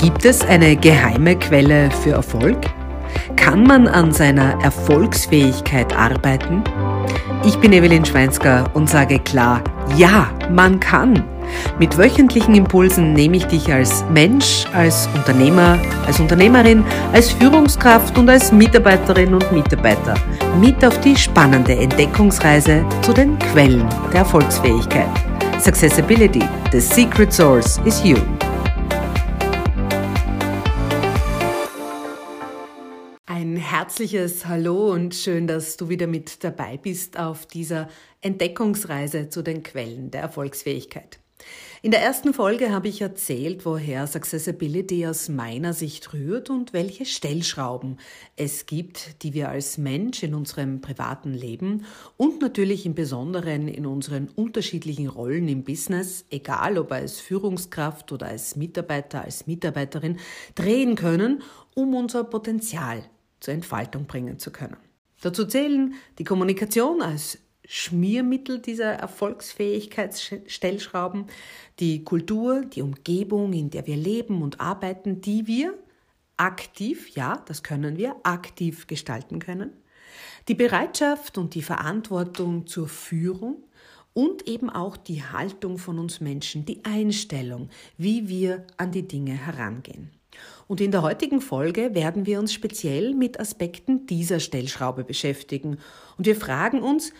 Gibt es eine geheime Quelle für Erfolg? Kann man an seiner Erfolgsfähigkeit arbeiten? Ich bin Evelyn Schweinsker und sage klar, ja, man kann. Mit wöchentlichen Impulsen nehme ich dich als Mensch, als Unternehmer, als Unternehmerin, als Führungskraft und als Mitarbeiterin und Mitarbeiter mit auf die spannende Entdeckungsreise zu den Quellen der Erfolgsfähigkeit. Successibility, the secret source is you. Herzliches Hallo und schön, dass du wieder mit dabei bist auf dieser Entdeckungsreise zu den Quellen der Erfolgsfähigkeit. In der ersten Folge habe ich erzählt, woher Successibility aus meiner Sicht rührt und welche Stellschrauben es gibt, die wir als Mensch in unserem privaten Leben und natürlich im Besonderen in unseren unterschiedlichen Rollen im Business, egal ob als Führungskraft oder als Mitarbeiter, als Mitarbeiterin, drehen können, um unser Potenzial zur Entfaltung bringen zu können. Dazu zählen die Kommunikation als Schmiermittel dieser Erfolgsfähigkeitsstellschrauben, die Kultur, die Umgebung, in der wir leben und arbeiten, die wir aktiv, ja, das können wir, aktiv gestalten können, die Bereitschaft und die Verantwortung zur Führung und eben auch die Haltung von uns Menschen, die Einstellung, wie wir an die Dinge herangehen. Und in der heutigen Folge werden wir uns speziell mit Aspekten dieser Stellschraube beschäftigen. Und wir fragen uns,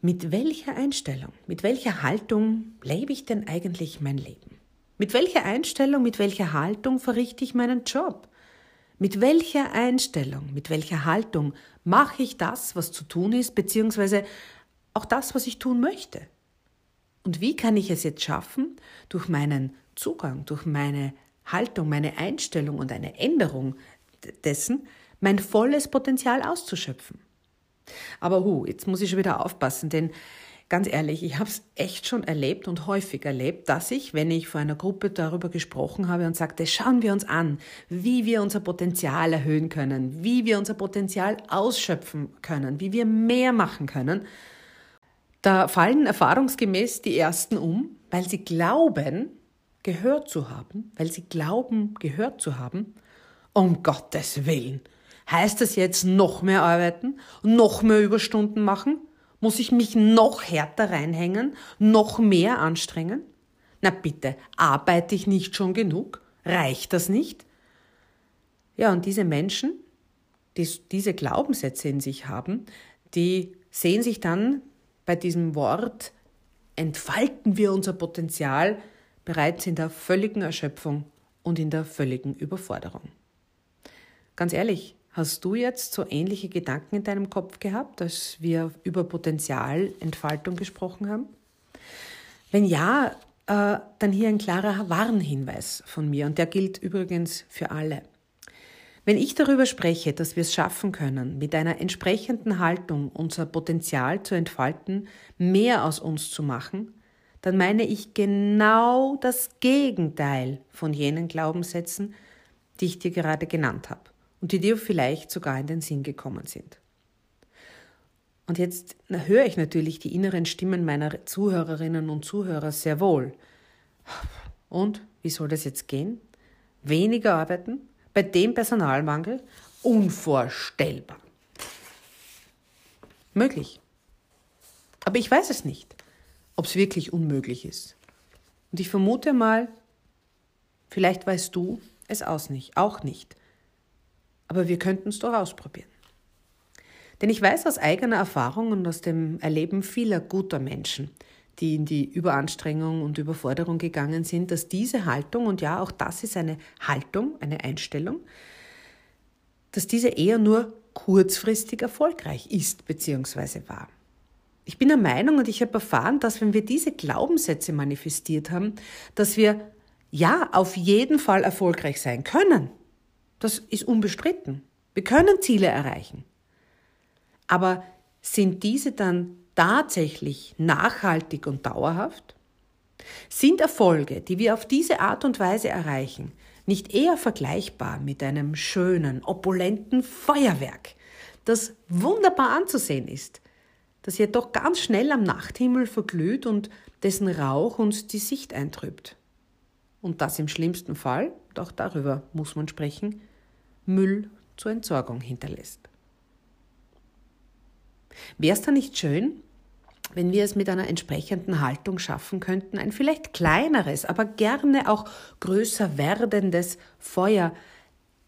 mit welcher Einstellung, mit welcher Haltung lebe ich denn eigentlich mein Leben? Mit welcher Einstellung, mit welcher Haltung verrichte ich meinen Job? Mit welcher Einstellung, mit welcher Haltung mache ich das, was zu tun ist, beziehungsweise auch das, was ich tun möchte? Und wie kann ich es jetzt schaffen, durch meinen Zugang, durch meine Haltung, meine Einstellung und eine Änderung dessen, mein volles Potenzial auszuschöpfen. Aber hu, jetzt muss ich schon wieder aufpassen, denn ganz ehrlich, ich habe es echt schon erlebt und häufig erlebt, dass ich, wenn ich vor einer Gruppe darüber gesprochen habe und sagte, schauen wir uns an, wie wir unser Potenzial erhöhen können, wie wir unser Potenzial ausschöpfen können, wie wir mehr machen können, da fallen erfahrungsgemäß die ersten um, weil sie glauben, gehört zu haben, weil sie glauben, gehört zu haben, um Gottes Willen. Heißt das jetzt noch mehr arbeiten, noch mehr Überstunden machen? Muss ich mich noch härter reinhängen, noch mehr anstrengen? Na bitte, arbeite ich nicht schon genug? Reicht das nicht? Ja, und diese Menschen, die diese Glaubenssätze in sich haben, die sehen sich dann bei diesem Wort, entfalten wir unser Potenzial, bereits in der völligen Erschöpfung und in der völligen Überforderung. Ganz ehrlich, hast du jetzt so ähnliche Gedanken in deinem Kopf gehabt, als wir über Potenzialentfaltung gesprochen haben? Wenn ja, äh, dann hier ein klarer Warnhinweis von mir und der gilt übrigens für alle. Wenn ich darüber spreche, dass wir es schaffen können, mit einer entsprechenden Haltung unser Potenzial zu entfalten, mehr aus uns zu machen, dann meine ich genau das Gegenteil von jenen Glaubenssätzen, die ich dir gerade genannt habe und die dir vielleicht sogar in den Sinn gekommen sind. Und jetzt höre ich natürlich die inneren Stimmen meiner Zuhörerinnen und Zuhörer sehr wohl. Und wie soll das jetzt gehen? Weniger arbeiten? Bei dem Personalmangel? Unvorstellbar. Möglich. Aber ich weiß es nicht ob es wirklich unmöglich ist. Und ich vermute mal, vielleicht weißt du es aus nicht, auch nicht. Aber wir könnten es doch ausprobieren. Denn ich weiß aus eigener Erfahrung und aus dem Erleben vieler guter Menschen, die in die Überanstrengung und Überforderung gegangen sind, dass diese Haltung, und ja, auch das ist eine Haltung, eine Einstellung, dass diese eher nur kurzfristig erfolgreich ist bzw. war. Ich bin der Meinung und ich habe erfahren, dass wenn wir diese Glaubenssätze manifestiert haben, dass wir ja auf jeden Fall erfolgreich sein können. Das ist unbestritten. Wir können Ziele erreichen. Aber sind diese dann tatsächlich nachhaltig und dauerhaft? Sind Erfolge, die wir auf diese Art und Weise erreichen, nicht eher vergleichbar mit einem schönen, opulenten Feuerwerk, das wunderbar anzusehen ist, das jedoch ganz schnell am Nachthimmel verglüht und dessen Rauch uns die Sicht eintrübt. und das im schlimmsten Fall, auch darüber muss man sprechen, Müll zur Entsorgung hinterlässt. Wäre es da nicht schön, wenn wir es mit einer entsprechenden Haltung schaffen könnten, ein vielleicht kleineres, aber gerne auch größer werdendes Feuer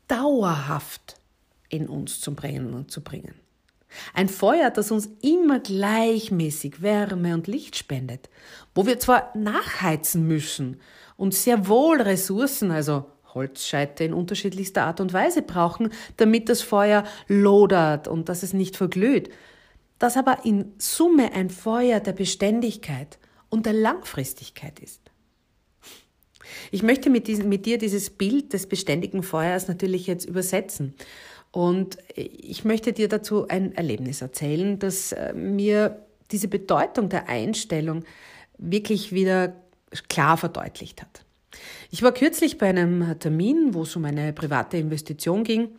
dauerhaft in uns zu bringen und zu bringen. Ein Feuer, das uns immer gleichmäßig Wärme und Licht spendet, wo wir zwar nachheizen müssen und sehr wohl Ressourcen, also Holzscheite in unterschiedlichster Art und Weise brauchen, damit das Feuer lodert und dass es nicht verglüht, das aber in Summe ein Feuer der Beständigkeit und der Langfristigkeit ist. Ich möchte mit, diesem, mit dir dieses Bild des beständigen Feuers natürlich jetzt übersetzen. Und ich möchte dir dazu ein Erlebnis erzählen, das äh, mir diese Bedeutung der Einstellung wirklich wieder klar verdeutlicht hat. Ich war kürzlich bei einem Termin, wo es um eine private Investition ging,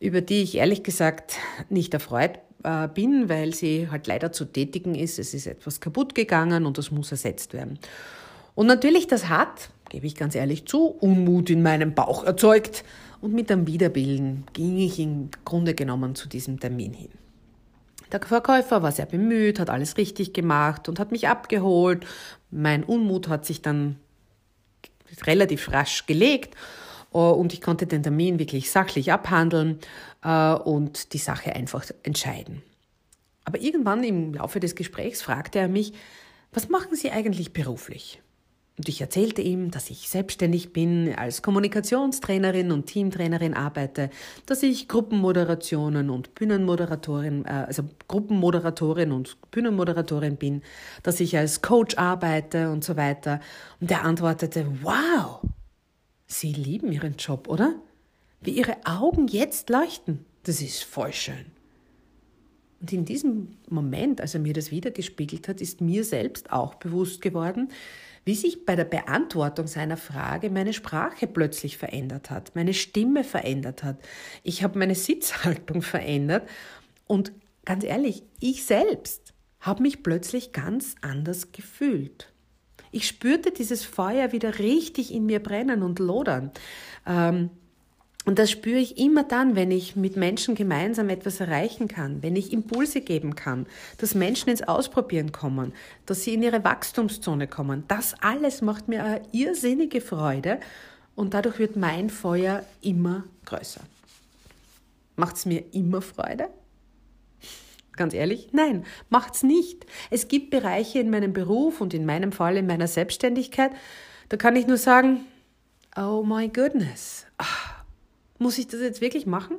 über die ich ehrlich gesagt nicht erfreut äh, bin, weil sie halt leider zu tätigen ist. Es ist etwas kaputt gegangen und das muss ersetzt werden. Und natürlich, das hat, gebe ich ganz ehrlich zu, Unmut in meinem Bauch erzeugt. Und mit dem Wiederbilden ging ich im Grunde genommen zu diesem Termin hin. Der Verkäufer war sehr bemüht, hat alles richtig gemacht und hat mich abgeholt. Mein Unmut hat sich dann relativ rasch gelegt äh, und ich konnte den Termin wirklich sachlich abhandeln äh, und die Sache einfach entscheiden. Aber irgendwann im Laufe des Gesprächs fragte er mich, was machen Sie eigentlich beruflich? Und ich erzählte ihm, dass ich selbstständig bin, als Kommunikationstrainerin und Teamtrainerin arbeite, dass ich Gruppenmoderationen und Bühnenmoderatorin, äh, also Gruppenmoderatorin und Bühnenmoderatorin bin, dass ich als Coach arbeite und so weiter. Und er antwortete, wow, Sie lieben Ihren Job, oder? Wie Ihre Augen jetzt leuchten. Das ist voll schön. Und in diesem Moment, als er mir das wiedergespiegelt hat, ist mir selbst auch bewusst geworden, wie sich bei der Beantwortung seiner Frage meine Sprache plötzlich verändert hat, meine Stimme verändert hat. Ich habe meine Sitzhaltung verändert und ganz ehrlich, ich selbst habe mich plötzlich ganz anders gefühlt. Ich spürte dieses Feuer wieder richtig in mir brennen und lodern. Ähm, und das spüre ich immer dann, wenn ich mit Menschen gemeinsam etwas erreichen kann, wenn ich Impulse geben kann, dass Menschen ins Ausprobieren kommen, dass sie in ihre Wachstumszone kommen. Das alles macht mir eine irrsinnige Freude und dadurch wird mein Feuer immer größer. Macht es mir immer Freude? Ganz ehrlich, nein, macht's nicht. Es gibt Bereiche in meinem Beruf und in meinem Fall in meiner Selbstständigkeit, da kann ich nur sagen, oh my goodness. Ach, muss ich das jetzt wirklich machen?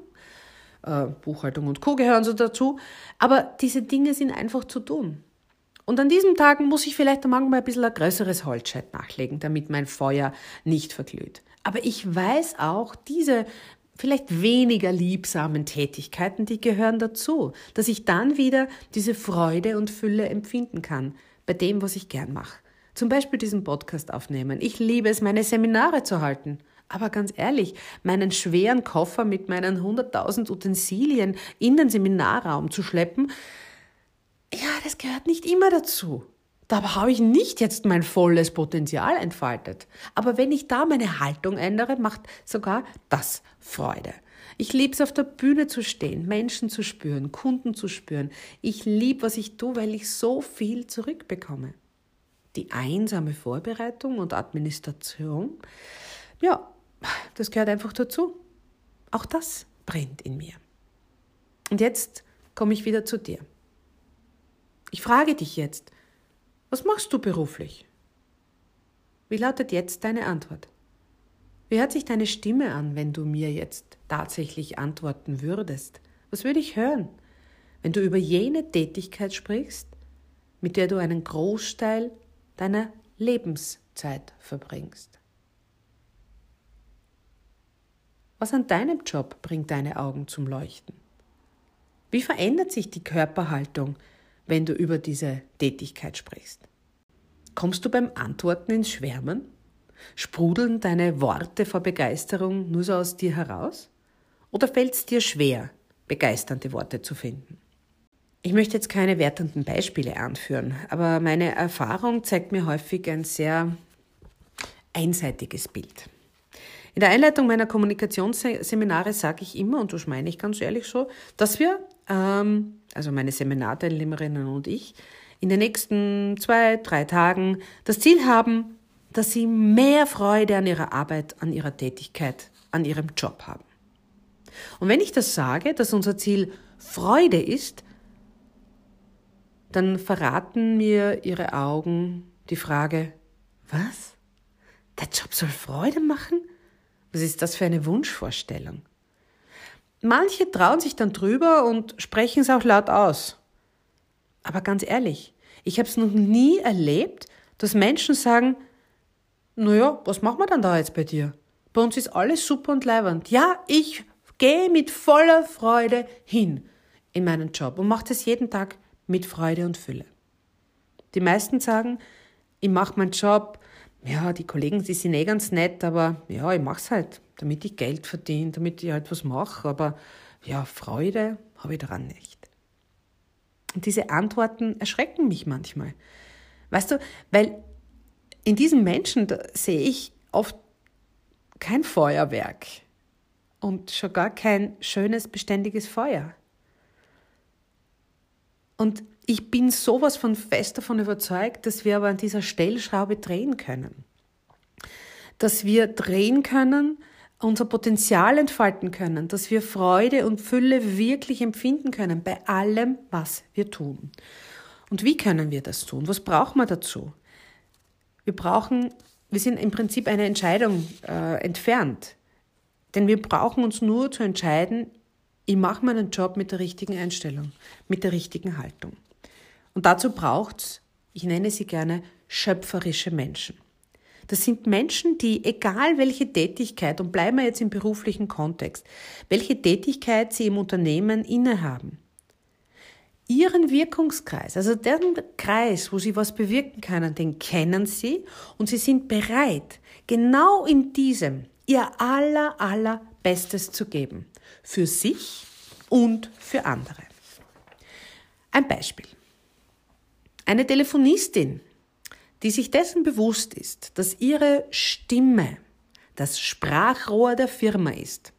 Äh, Buchhaltung und Co. gehören so dazu. Aber diese Dinge sind einfach zu tun. Und an diesen Tagen muss ich vielleicht manchmal ein bisschen ein größeres Holzscheit nachlegen, damit mein Feuer nicht verglüht. Aber ich weiß auch, diese vielleicht weniger liebsamen Tätigkeiten, die gehören dazu, dass ich dann wieder diese Freude und Fülle empfinden kann bei dem, was ich gern mache. Zum Beispiel diesen Podcast aufnehmen. Ich liebe es, meine Seminare zu halten. Aber ganz ehrlich, meinen schweren Koffer mit meinen 100.000 Utensilien in den Seminarraum zu schleppen, ja, das gehört nicht immer dazu. Da habe ich nicht jetzt mein volles Potenzial entfaltet. Aber wenn ich da meine Haltung ändere, macht sogar das Freude. Ich liebe es, auf der Bühne zu stehen, Menschen zu spüren, Kunden zu spüren. Ich liebe, was ich tue, weil ich so viel zurückbekomme. Die einsame Vorbereitung und Administration, ja, das gehört einfach dazu. Auch das brennt in mir. Und jetzt komme ich wieder zu dir. Ich frage dich jetzt, was machst du beruflich? Wie lautet jetzt deine Antwort? Wie hört sich deine Stimme an, wenn du mir jetzt tatsächlich antworten würdest? Was würde ich hören, wenn du über jene Tätigkeit sprichst, mit der du einen Großteil deiner Lebenszeit verbringst? Was an deinem Job bringt deine Augen zum Leuchten? Wie verändert sich die Körperhaltung, wenn du über diese Tätigkeit sprichst? Kommst du beim Antworten ins Schwärmen? Sprudeln deine Worte vor Begeisterung nur so aus dir heraus? Oder fällt es dir schwer, begeisternde Worte zu finden? Ich möchte jetzt keine wertenden Beispiele anführen, aber meine Erfahrung zeigt mir häufig ein sehr einseitiges Bild. In der Einleitung meiner Kommunikationsseminare sage ich immer, und das meine ich ganz ehrlich so, dass wir, ähm, also meine Seminarteilnehmerinnen und ich, in den nächsten zwei, drei Tagen das Ziel haben, dass sie mehr Freude an ihrer Arbeit, an ihrer Tätigkeit, an ihrem Job haben. Und wenn ich das sage, dass unser Ziel Freude ist, dann verraten mir ihre Augen die Frage, was? Der Job soll Freude machen? Was ist das für eine Wunschvorstellung? Manche trauen sich dann drüber und sprechen es auch laut aus. Aber ganz ehrlich, ich habe es noch nie erlebt, dass Menschen sagen, naja, was machen wir dann da jetzt bei dir? Bei uns ist alles super und leibend. Ja, ich gehe mit voller Freude hin in meinen Job und mache das jeden Tag mit Freude und Fülle. Die meisten sagen, ich mache meinen Job, ja, die Kollegen, die sind eh ganz nett, aber ja, ich mache es halt, damit ich Geld verdiene, damit ich halt was mache, aber ja, Freude habe ich daran nicht. Und diese Antworten erschrecken mich manchmal. Weißt du, weil in diesen Menschen sehe ich oft kein Feuerwerk und schon gar kein schönes, beständiges Feuer. Und ich bin sowas von fest davon überzeugt, dass wir aber an dieser Stellschraube drehen können. Dass wir drehen können, unser Potenzial entfalten können, dass wir Freude und Fülle wirklich empfinden können bei allem, was wir tun. Und wie können wir das tun? Was brauchen wir dazu? Wir brauchen, wir sind im Prinzip eine Entscheidung äh, entfernt. Denn wir brauchen uns nur zu entscheiden, ich mache meinen Job mit der richtigen Einstellung, mit der richtigen Haltung. Und dazu braucht es, ich nenne sie gerne, schöpferische Menschen. Das sind Menschen, die, egal welche Tätigkeit, und bleiben wir jetzt im beruflichen Kontext, welche Tätigkeit sie im Unternehmen innehaben, ihren Wirkungskreis, also deren Kreis, wo sie was bewirken können, den kennen sie und sie sind bereit, genau in diesem ihr aller, aller Bestes zu geben. Für sich und für andere. Ein Beispiel. Eine Telefonistin, die sich dessen bewusst ist, dass ihre Stimme das Sprachrohr der Firma ist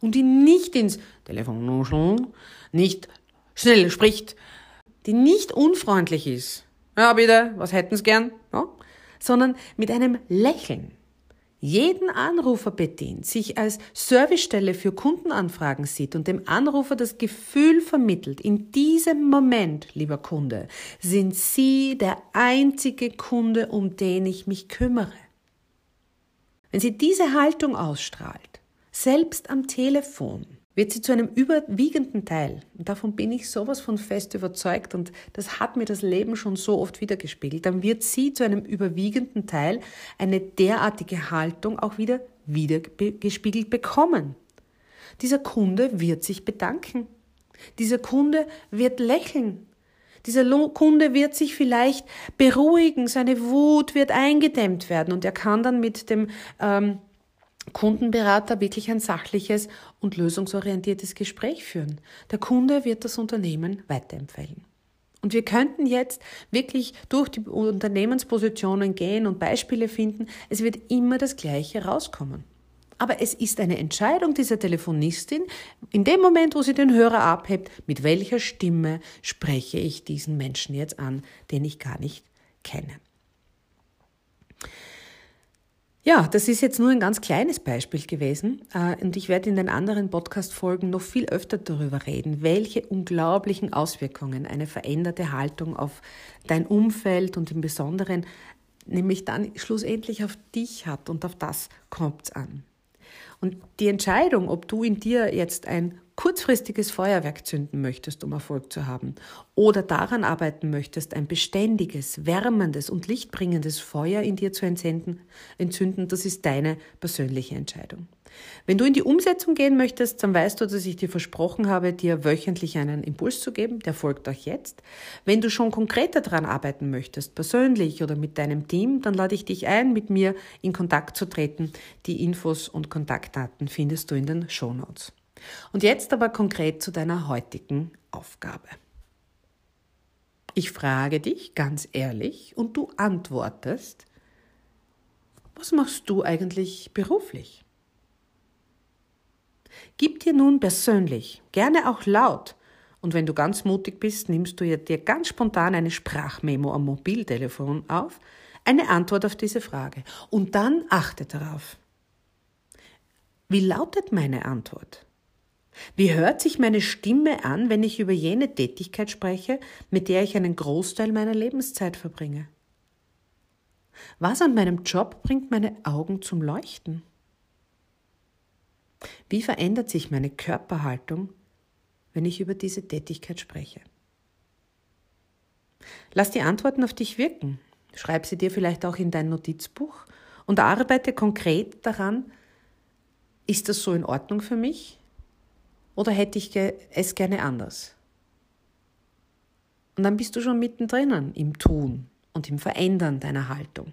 und die nicht ins Telefon nicht schnell spricht, die nicht unfreundlich ist, ja bitte, was hätten Sie gern, ja? sondern mit einem Lächeln jeden Anrufer bedient, sich als Servicestelle für Kundenanfragen sieht und dem Anrufer das Gefühl vermittelt, in diesem Moment, lieber Kunde, sind Sie der einzige Kunde, um den ich mich kümmere. Wenn sie diese Haltung ausstrahlt, selbst am Telefon, wird sie zu einem überwiegenden Teil, und davon bin ich sowas von fest überzeugt, und das hat mir das Leben schon so oft wiedergespiegelt, dann wird sie zu einem überwiegenden Teil eine derartige Haltung auch wieder wiedergespiegelt bekommen. Dieser Kunde wird sich bedanken. Dieser Kunde wird lächeln. Dieser Kunde wird sich vielleicht beruhigen, seine Wut wird eingedämmt werden und er kann dann mit dem ähm, Kundenberater wirklich ein sachliches und lösungsorientiertes Gespräch führen. Der Kunde wird das Unternehmen weiterempfehlen. Und wir könnten jetzt wirklich durch die Unternehmenspositionen gehen und Beispiele finden. Es wird immer das Gleiche rauskommen. Aber es ist eine Entscheidung dieser Telefonistin, in dem Moment, wo sie den Hörer abhebt, mit welcher Stimme spreche ich diesen Menschen jetzt an, den ich gar nicht kenne. Ja, das ist jetzt nur ein ganz kleines Beispiel gewesen äh, und ich werde in den anderen Podcast-Folgen noch viel öfter darüber reden, welche unglaublichen Auswirkungen eine veränderte Haltung auf dein Umfeld und im Besonderen nämlich dann schlussendlich auf dich hat und auf das kommt es an. Und die Entscheidung, ob du in dir jetzt ein kurzfristiges Feuerwerk zünden möchtest, um Erfolg zu haben, oder daran arbeiten möchtest, ein beständiges, wärmendes und lichtbringendes Feuer in dir zu entzünden, das ist deine persönliche Entscheidung. Wenn du in die Umsetzung gehen möchtest, dann weißt du, dass ich dir versprochen habe, dir wöchentlich einen Impuls zu geben. Der folgt euch jetzt. Wenn du schon konkreter daran arbeiten möchtest, persönlich oder mit deinem Team, dann lade ich dich ein, mit mir in Kontakt zu treten. Die Infos und Kontaktdaten findest du in den Show Notes. Und jetzt aber konkret zu deiner heutigen Aufgabe. Ich frage dich ganz ehrlich und du antwortest, Was machst du eigentlich beruflich? Gib dir nun persönlich, gerne auch laut, und wenn du ganz mutig bist, nimmst du dir ganz spontan eine Sprachmemo am Mobiltelefon auf, eine Antwort auf diese Frage. Und dann achte darauf. Wie lautet meine Antwort? Wie hört sich meine Stimme an, wenn ich über jene Tätigkeit spreche, mit der ich einen Großteil meiner Lebenszeit verbringe? Was an meinem Job bringt meine Augen zum Leuchten? Wie verändert sich meine Körperhaltung, wenn ich über diese Tätigkeit spreche? Lass die Antworten auf dich wirken. Schreib sie dir vielleicht auch in dein Notizbuch und arbeite konkret daran, ist das so in Ordnung für mich oder hätte ich es gerne anders? Und dann bist du schon mittendrin im Tun und im Verändern deiner Haltung.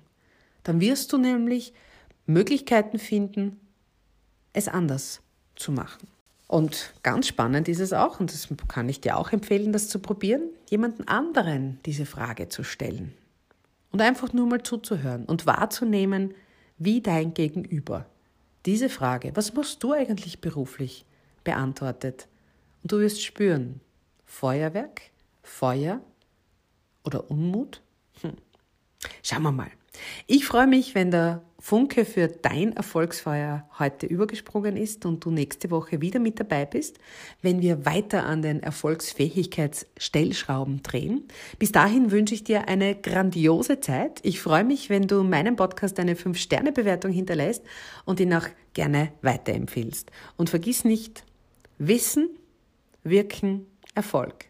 Dann wirst du nämlich Möglichkeiten finden, es anders zu machen. Und ganz spannend ist es auch, und das kann ich dir auch empfehlen, das zu probieren, jemanden anderen diese Frage zu stellen. Und einfach nur mal zuzuhören und wahrzunehmen, wie dein Gegenüber diese Frage, was machst du eigentlich beruflich, beantwortet. Und du wirst spüren, Feuerwerk, Feuer oder Unmut? Hm. Schauen wir mal. Ich freue mich, wenn der Funke für dein Erfolgsfeuer heute übergesprungen ist und du nächste Woche wieder mit dabei bist, wenn wir weiter an den Erfolgsfähigkeitsstellschrauben drehen. Bis dahin wünsche ich dir eine grandiose Zeit. Ich freue mich, wenn du meinem Podcast eine 5-Sterne-Bewertung hinterlässt und ihn auch gerne weiterempfiehlst. Und vergiss nicht, Wissen, Wirken, Erfolg.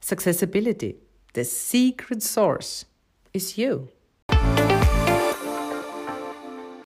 Successibility. The secret source is you.